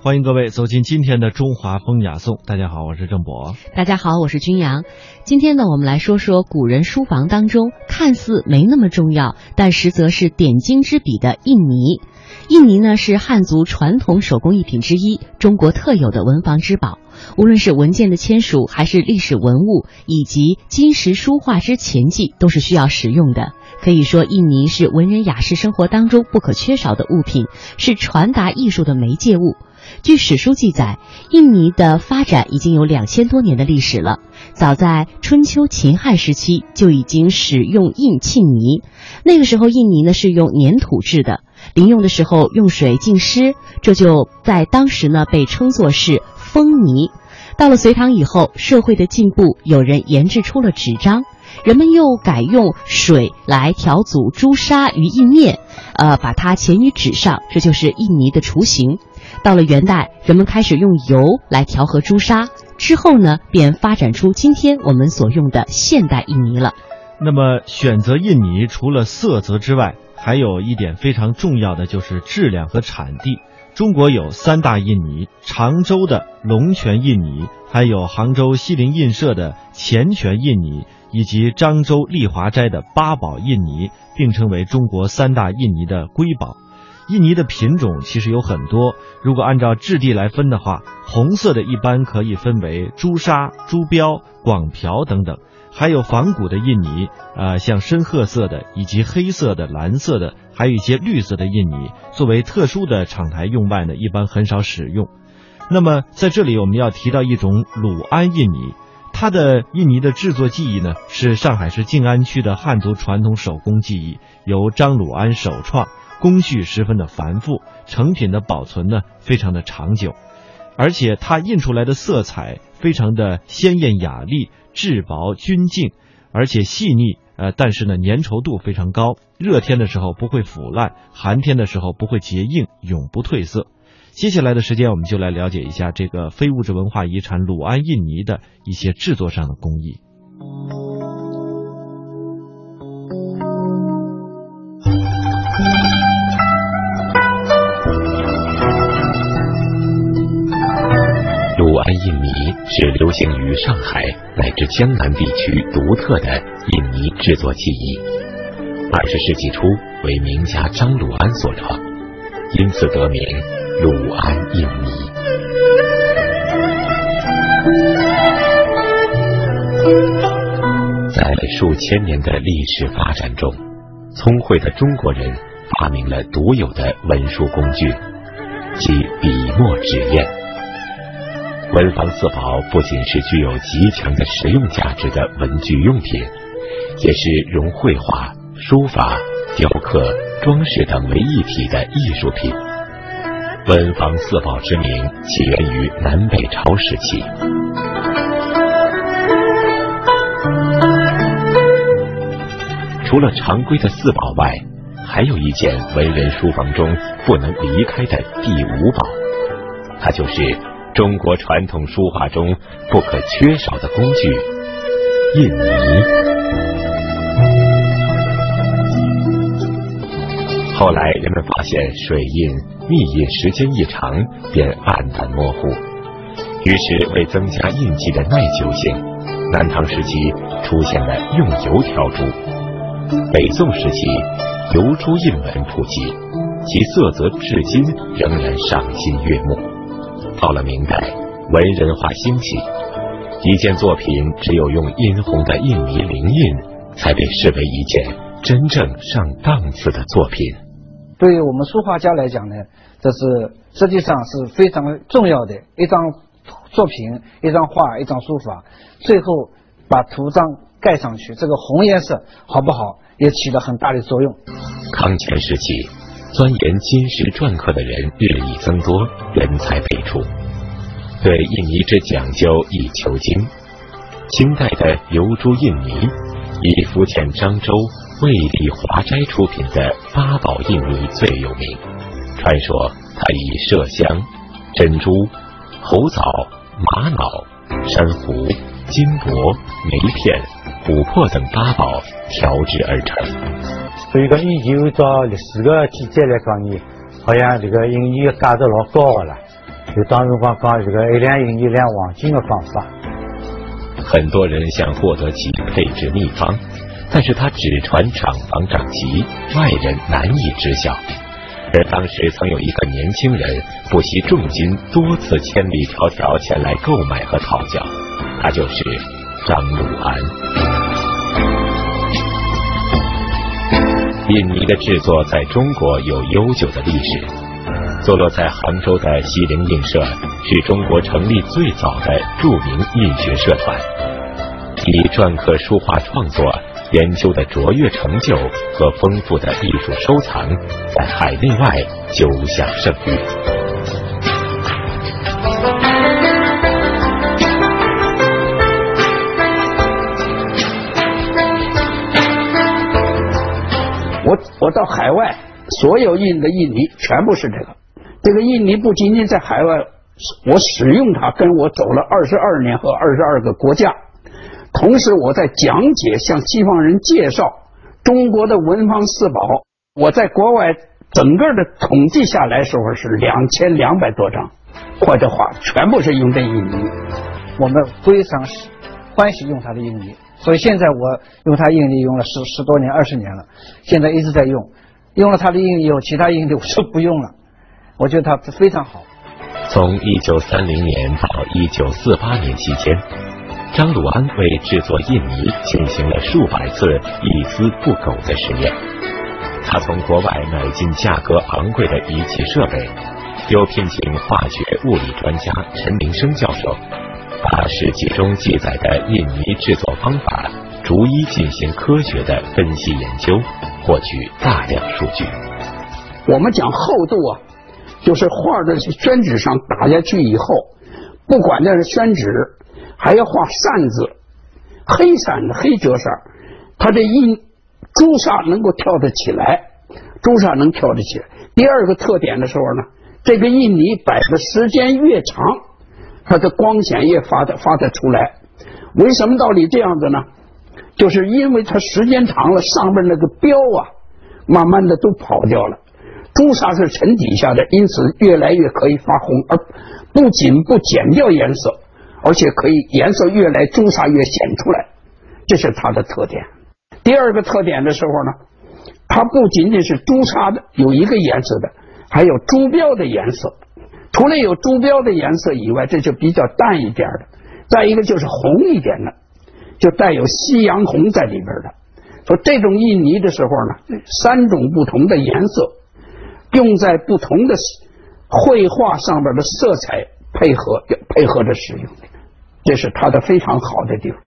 欢迎各位走进今天的中华风雅颂。大家好，我是郑博。大家好，我是君阳。今天呢，我们来说说古人书房当中看似没那么重要，但实则是点睛之笔的印泥。印泥呢是汉族传统手工艺品之一，中国特有的文房之宝。无论是文件的签署，还是历史文物以及金石书画之前记，都是需要使用的。可以说，印泥是文人雅士生活当中不可缺少的物品，是传达艺术的媒介物。据史书记载，印泥的发展已经有两千多年的历史了。早在春秋秦汉时期就已经使用印磬泥，那个时候印泥呢是用粘土制的，临用的时候用水浸湿，这就在当时呢被称作是封泥。到了隋唐以后，社会的进步，有人研制出了纸张，人们又改用水来调组朱砂于印面，呃，把它钳于纸上，这就是印泥的雏形。到了元代，人们开始用油来调和朱砂，之后呢，便发展出今天我们所用的现代印泥了。那么，选择印泥除了色泽之外，还有一点非常重要的就是质量和产地。中国有三大印泥：常州的龙泉印泥，还有杭州西泠印社的乾泉印泥，以及漳州丽华斋的八宝印泥，并称为中国三大印泥的瑰宝。印泥的品种其实有很多，如果按照质地来分的话，红色的一般可以分为朱砂、朱标、广瓢等等，还有仿古的印泥，呃，像深褐色的，以及黑色的、蓝色的，还有一些绿色的印泥，作为特殊的厂台用外呢，一般很少使用。那么在这里我们要提到一种鲁安印泥，它的印泥的制作技艺呢，是上海市静安区的汉族传统手工技艺，由张鲁安首创。工序十分的繁复，成品的保存呢非常的长久，而且它印出来的色彩非常的鲜艳雅丽、质薄均净，而且细腻，呃，但是呢粘稠度非常高，热天的时候不会腐烂，寒天的时候不会结硬，永不褪色。接下来的时间，我们就来了解一下这个非物质文化遗产鲁安印泥的一些制作上的工艺。行于上海乃至江南地区独特的印泥制作技艺。二十世纪初为名家张鲁安所创，因此得名鲁安印泥。在数千年的历史发展中，聪慧的中国人发明了独有的文书工具，即笔墨纸砚。文房四宝不仅是具有极强的实用价值的文具用品，也是融绘画、书法、雕刻、装饰等为一体的艺术品。文房四宝之名起源于南北朝时期。除了常规的四宝外，还有一件文人书房中不能离开的第五宝，它就是。中国传统书画中不可缺少的工具——印泥。后来人们发现水印密印时间一长便暗淡模糊，于是为增加印记的耐久性，南唐时期出现了用油挑珠。北宋时期油珠印文普及，其色泽至今仍然赏心悦目。到了明代，文人画兴起，一件作品只有用殷红的印泥临印，才被视为一件真正上档次的作品。对于我们书画家来讲呢，这是实际上是非常重要的一张作品、一张画、一张书法，最后把图章盖上去，这个红颜色好不好，也起了很大的作用。康乾时期。钻研金石篆刻的人日益增多，人才辈出，对印泥之讲究亦求精。清代的油珠印泥，以福建漳州卫立华斋出品的八宝印泥最有名。传说它以麝香、珍珠、猴枣、玛瑙、珊瑚、金箔、梅片、琥珀等八宝调制而成。所以讲，以前按照历史的记载来讲呢，好像这个印泥价值老高的了。就当时光讲这个一两银一两黄金的方法。很多人想获得其配置秘方，但是他只传厂房长旗，外人难以知晓。而当时曾有一个年轻人不惜重金，多次千里迢迢前来购买和讨教，他就是张鲁安。印尼的制作在中国有悠久的历史，坐落在杭州的西泠印社是中国成立最早的著名印学社团，以篆刻书画创作。研究的卓越成就和丰富的艺术收藏，在海内外久享盛誉。到海外，所有印的印泥全部是这个。这个印泥不仅仅在海外，我使用它，跟我走了二十二年和二十二个国家。同时，我在讲解，向西方人介绍中国的文房四宝。我在国外整个的统计下来时候是两千两百多张或者画，全部是用这印泥。我们非常欢喜用它的印泥，所以现在我用它印泥用了十十多年、二十年了，现在一直在用。用了它的印泥以后，其他印泥我就不用了。我觉得它非常好。从一九三零年到一九四八年期间。张鲁安为制作印泥进行了数百次一丝不苟的实验。他从国外买进价格昂贵的仪器设备，又聘请化学物理专家陈明生教授，把史记中记载的印泥制作方法逐一进行科学的分析研究，获取大量数据。我们讲厚度啊，就是画的宣纸上打下去以后，不管那是宣纸。还要画扇子，黑扇子、黑折扇，它这印朱砂能够跳得起来，朱砂能跳得起来。第二个特点的时候呢，这个印泥摆的时间越长，它的光线越发的发得出来。为什么道理这样子呢？就是因为它时间长了，上面那个标啊，慢慢的都跑掉了。朱砂是沉底下的，因此越来越可以发红，而不仅不减掉颜色。而且可以颜色越来朱砂越显出来，这是它的特点。第二个特点的时候呢，它不仅仅是朱砂的有一个颜色的，还有朱标的颜色。除了有朱标的颜色以外，这就比较淡一点的。再一个就是红一点的，就带有夕阳红在里边的。说这种印泥的时候呢，三种不同的颜色用在不同的绘画上边的色彩。配合配合着使用，这是它的非常好的地方。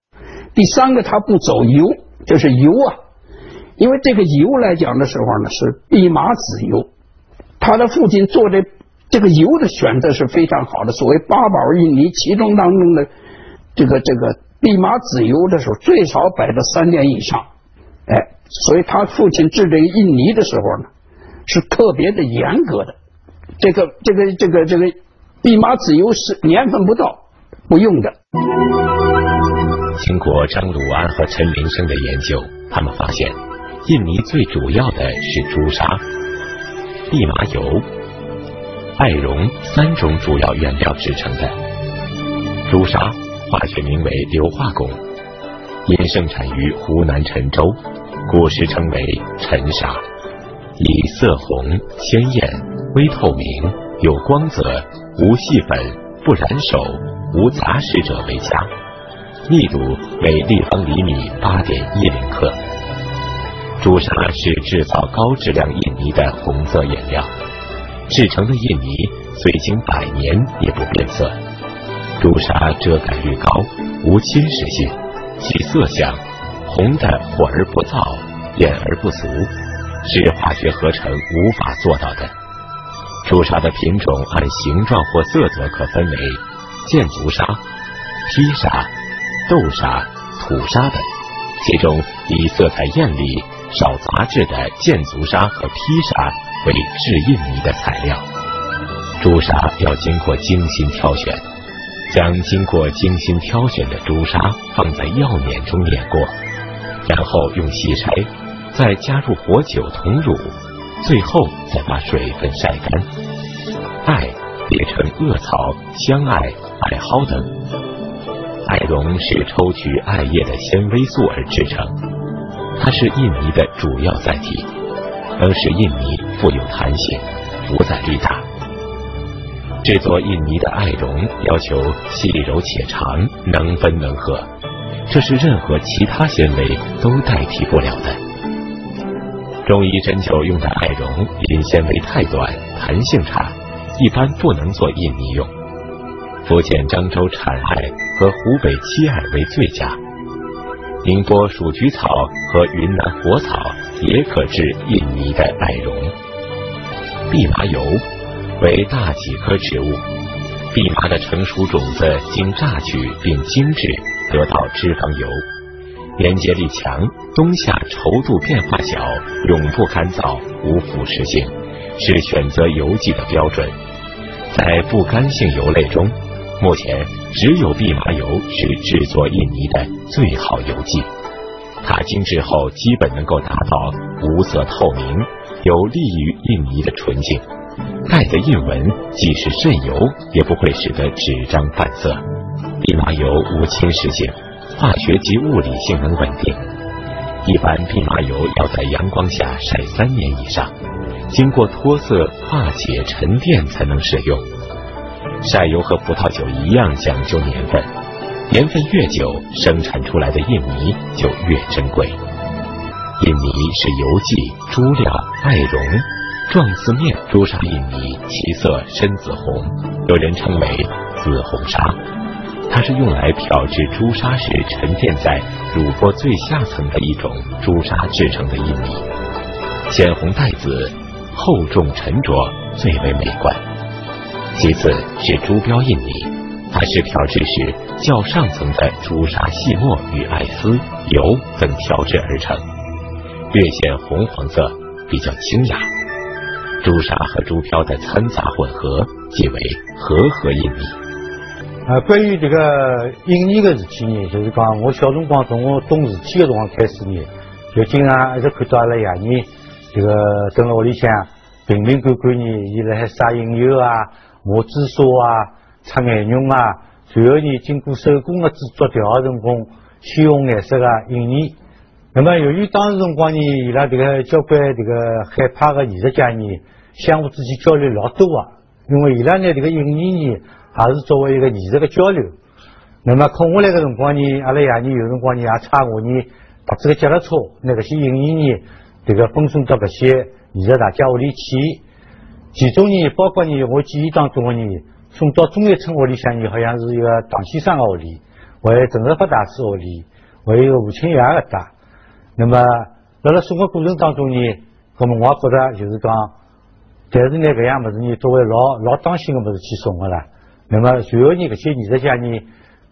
第三个，它不走油，就是油啊，因为这个油来讲的时候呢，是蓖麻籽油。他的父亲做的这个油的选择是非常好的。所谓八宝印泥，其中当中的这个这个蓖麻籽油的时候，最少摆到三年以上。哎，所以他父亲制这个印泥的时候呢，是特别的严格的。这个这个这个这个。蓖麻籽油是年份不到不用的。经过张鲁安和陈明生的研究，他们发现印泥最主要的是朱砂、蓖麻油、艾绒三种主要原料制成的。朱砂化学名为硫化汞，因盛产于湖南郴州，古时称为陈砂，以色红、鲜艳、微透明、有光泽。无细粉、不染手、无杂食者为佳，密度为立方厘米八点一零克。朱砂是制造高质量印泥的红色颜料，制成的印泥虽经百年也不变色。朱砂遮盖率高，无侵蚀性，其色相红的火而不燥，艳而不俗，是化学合成无法做到的。朱砂的品种按形状或色泽可分为箭足砂、披砂、豆砂、土砂等。其中以色彩艳丽、少杂质的箭足砂和披砂为制印泥的材料。朱砂要经过精心挑选，将经过精心挑选的朱砂放在药碾中碾过，然后用细筛，再加入火酒同乳。最后再把水分晒干，艾别成恶草、香艾、艾蒿等。艾绒是抽取艾叶的纤维素而制成，它是印泥的主要载体，能使印泥富有弹性，浮载力大。制作印泥的艾绒要求细柔且长，能分能合，这是任何其他纤维都代替不了的。中医针灸用的艾绒因纤维太短，弹性差，一般不能做印泥用。福建漳州产艾和湖北七艾为最佳，宁波鼠菊草和云南火草也可制印泥的艾绒。蓖麻油。为大戟科植物，蓖麻的成熟种子经榨取并精制，得到脂肪油，粘结力强，冬夏稠度变化小，永不干燥，无腐蚀性，是选择油剂的标准。在不干性油类中，目前只有蓖麻油是制作印泥的最好油剂。它精制后基本能够达到无色透明，有利于印泥的纯净。盖的印纹即使渗油，也不会使得纸张泛色。蓖麻油无侵蚀性，化学及物理性能稳定。一般蓖麻油要在阳光下晒三年以上，经过脱色、化解、沉淀才能使用。晒油和葡萄酒一样讲究年份，年份越久，生产出来的印泥就越珍贵。印泥是油剂、朱料、艾绒。状似面朱砂印泥，其色深紫红，有人称为紫红砂。它是用来漂制朱砂时沉淀在乳钵最下层的一种朱砂制成的印泥，鲜红带紫，厚重沉着，最为美观。其次是朱标印泥，它是漂制时较上层的朱砂细末与艾丝、油等调制而成，略显红黄色，比较清雅。朱砂和朱标的掺杂混合，即为和合印泥。啊，关于这个印泥的事体呢，就是讲我小辰光从我懂事体的辰光开始呢，就经常一直看到阿拉爷呢，这个蹲在屋里向瓶瓶罐罐呢，伊辣海撒印油啊、磨紫砂啊、擦眼绒啊，随后呢，经过手工的制作调成功鲜红颜色的印泥。那么由于当时辰光呢，伊拉这个交关这个海派的艺术家呢。相互之间交流老多啊，因为伊拉呢这个印尼呢也是作为一个艺术的交流。那么空下来的辰光呢，阿拉爷呢有辰光呢也差我呢把这个脚踏车那个些印尼呢这个分送到搿些艺术大家屋里去。其中呢包括呢我记忆当中的呢送到中业村屋里向呢好像是一个唐先生的屋里，还有陈实发大师屋里，还有吴清雅的搭。那么辣辣送的过程当中呢，那么我觉得就是讲。但是呢，搿样物事呢，作为老老当心的物事去送的啦。那么随后呢，搿些艺术家呢，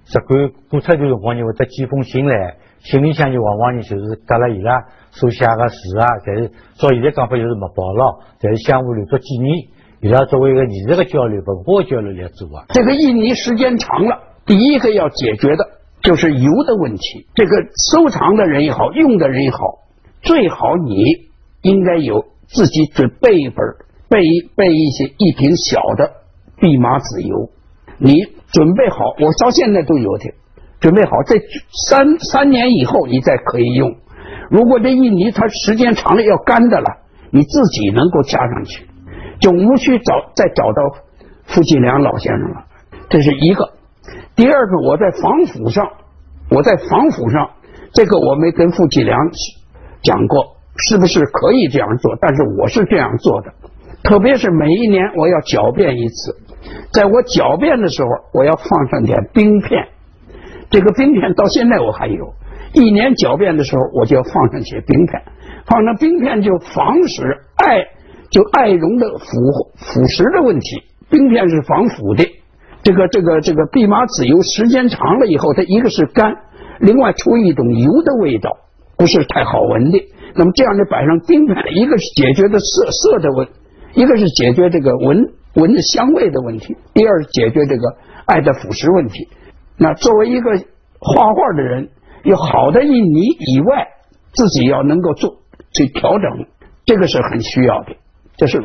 只管过脱段辰光呢，会得寄封信来，信里向呢，往往呢就是夹了伊拉所写的字啊，但是照现在讲法就是没报了，但是相互留作纪念。伊拉作为一个艺术的交流、文化交流来做啊。这个印泥时间长了，第一个要解决的就是油的问题。这个收藏的人也好，用的人也好，最好你应该有自己准备一本。备一备一些一瓶小的蓖麻籽油，你准备好，我到现在都有的，准备好这三三年以后你再可以用。如果这印泥它时间长了要干的了，你自己能够加上去，就无需找再找到傅继良老先生了。这是一个。第二个，我在防腐上，我在防腐上，这个我没跟傅继良讲过，是不是可以这样做？但是我是这样做的。特别是每一年我要狡辩一次，在我狡辩的时候，我要放上点冰片。这个冰片到现在我还有，一年狡辩的时候，我就要放上些冰片。放上冰片就防止艾就艾绒的腐腐蚀的问题。冰片是防腐的。这个这个这个蓖麻籽油时间长了以后，它一个是干，另外出一种油的味道，不是太好闻的。那么这样的摆上冰片，一个是解决的色色的问。一个是解决这个闻闻的香味的问题，第二是解决这个爱的腐蚀问题。那作为一个画画的人，有好的印泥以外，自己要能够做去调整，这个是很需要的。这是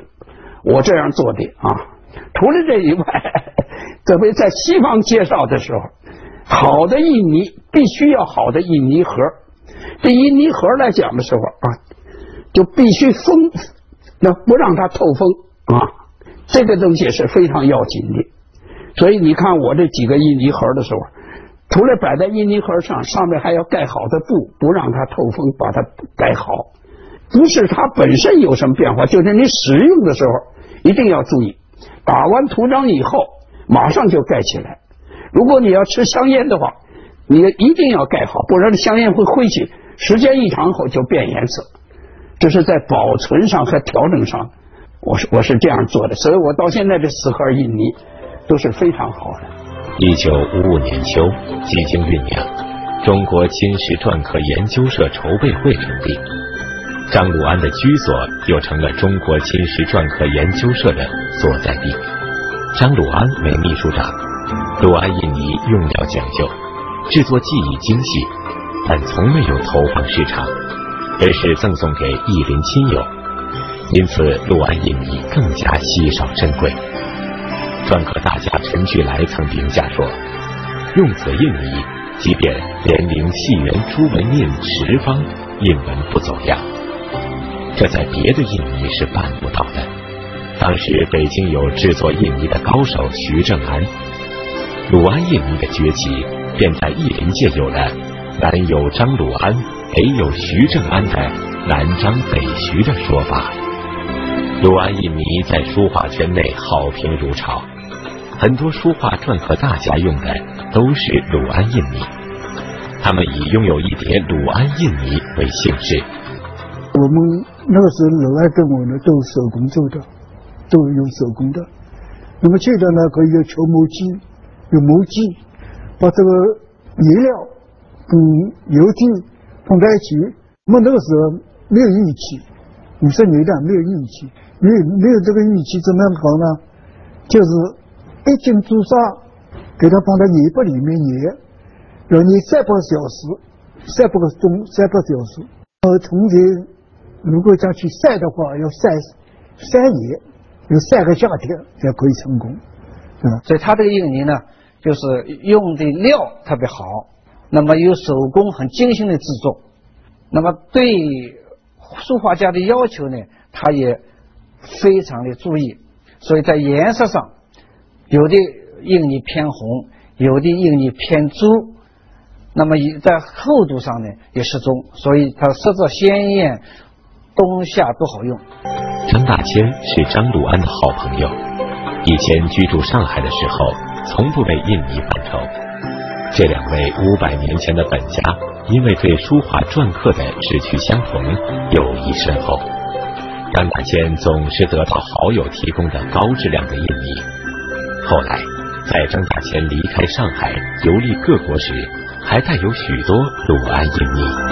我这样做的啊。除了这以外，特别在西方介绍的时候，好的印泥必须要好的印泥盒。这印泥盒来讲的时候啊，就必须封，那不让它透风啊。这个东西是非常要紧的。所以你看我这几个印泥盒的时候，除了摆在印泥盒上，上面还要盖好的布，不让它透风，把它盖好。不是它本身有什么变化，就是你使用的时候一定要注意。打完图章以后，马上就盖起来。如果你要吃香烟的话，你一定要盖好，不然香烟会灰起，时间一长后就变颜色。这是在保存上和调整上，我是我是这样做的，所以我到现在这四盒印泥都是非常好的。一九五五年秋，几经酝酿，中国金石篆刻研究社筹备会成立。张鲁安的居所又成了中国金石篆刻研究社的所在地。张鲁安为秘书长，鲁安印泥用料讲究，制作技艺精细，但从没有投放市场，而是赠送给义邻亲友，因此鲁安印泥更加稀少珍贵。篆刻大家陈巨来曾评价说：“用此印泥，即便连陵细圆朱文印十方，印文不走样。”这在别的印泥是办不到的。当时北京有制作印泥的高手徐正安，鲁安印泥的崛起，便在艺林界有了“南有张鲁安，北有徐正安”的“南张北徐”的说法。鲁安印泥在书画圈内好评如潮，很多书画篆刻大家用的都是鲁安印泥，他们以拥有一叠鲁安印泥为姓氏。我们。那时候，老外跟我呢都手工做的，都用手工的。那么现在呢，可以有球磨机，有磨机，把这个颜料跟油滴放在一起。那么那个时候没有仪器，五十年代没有仪器，没有没有这个仪器怎么样搞呢？就是一斤朱砂，给它放在泥巴里面捏，要捏三百小时，三百个钟，三百小时。呃，从前。如果想去晒的话，要晒三年，有三个夏天才可以成功，吧？所以它这个印泥呢，就是用的料特别好，那么有手工很精心的制作，那么对书画家的要求呢，他也非常的注意，所以在颜色上，有的印泥偏红，有的印泥偏朱，那么也在厚度上呢也适中，所以它色泽鲜艳。冬夏都好用。张大千是张鲁安的好朋友，以前居住上海的时候，从不为印泥犯愁。这两位五百年前的本家，因为对书画篆刻的志趣相同，友谊深厚。张大千总是得到好友提供的高质量的印泥。后来，在张大千离开上海游历各国时，还带有许多鲁安印泥。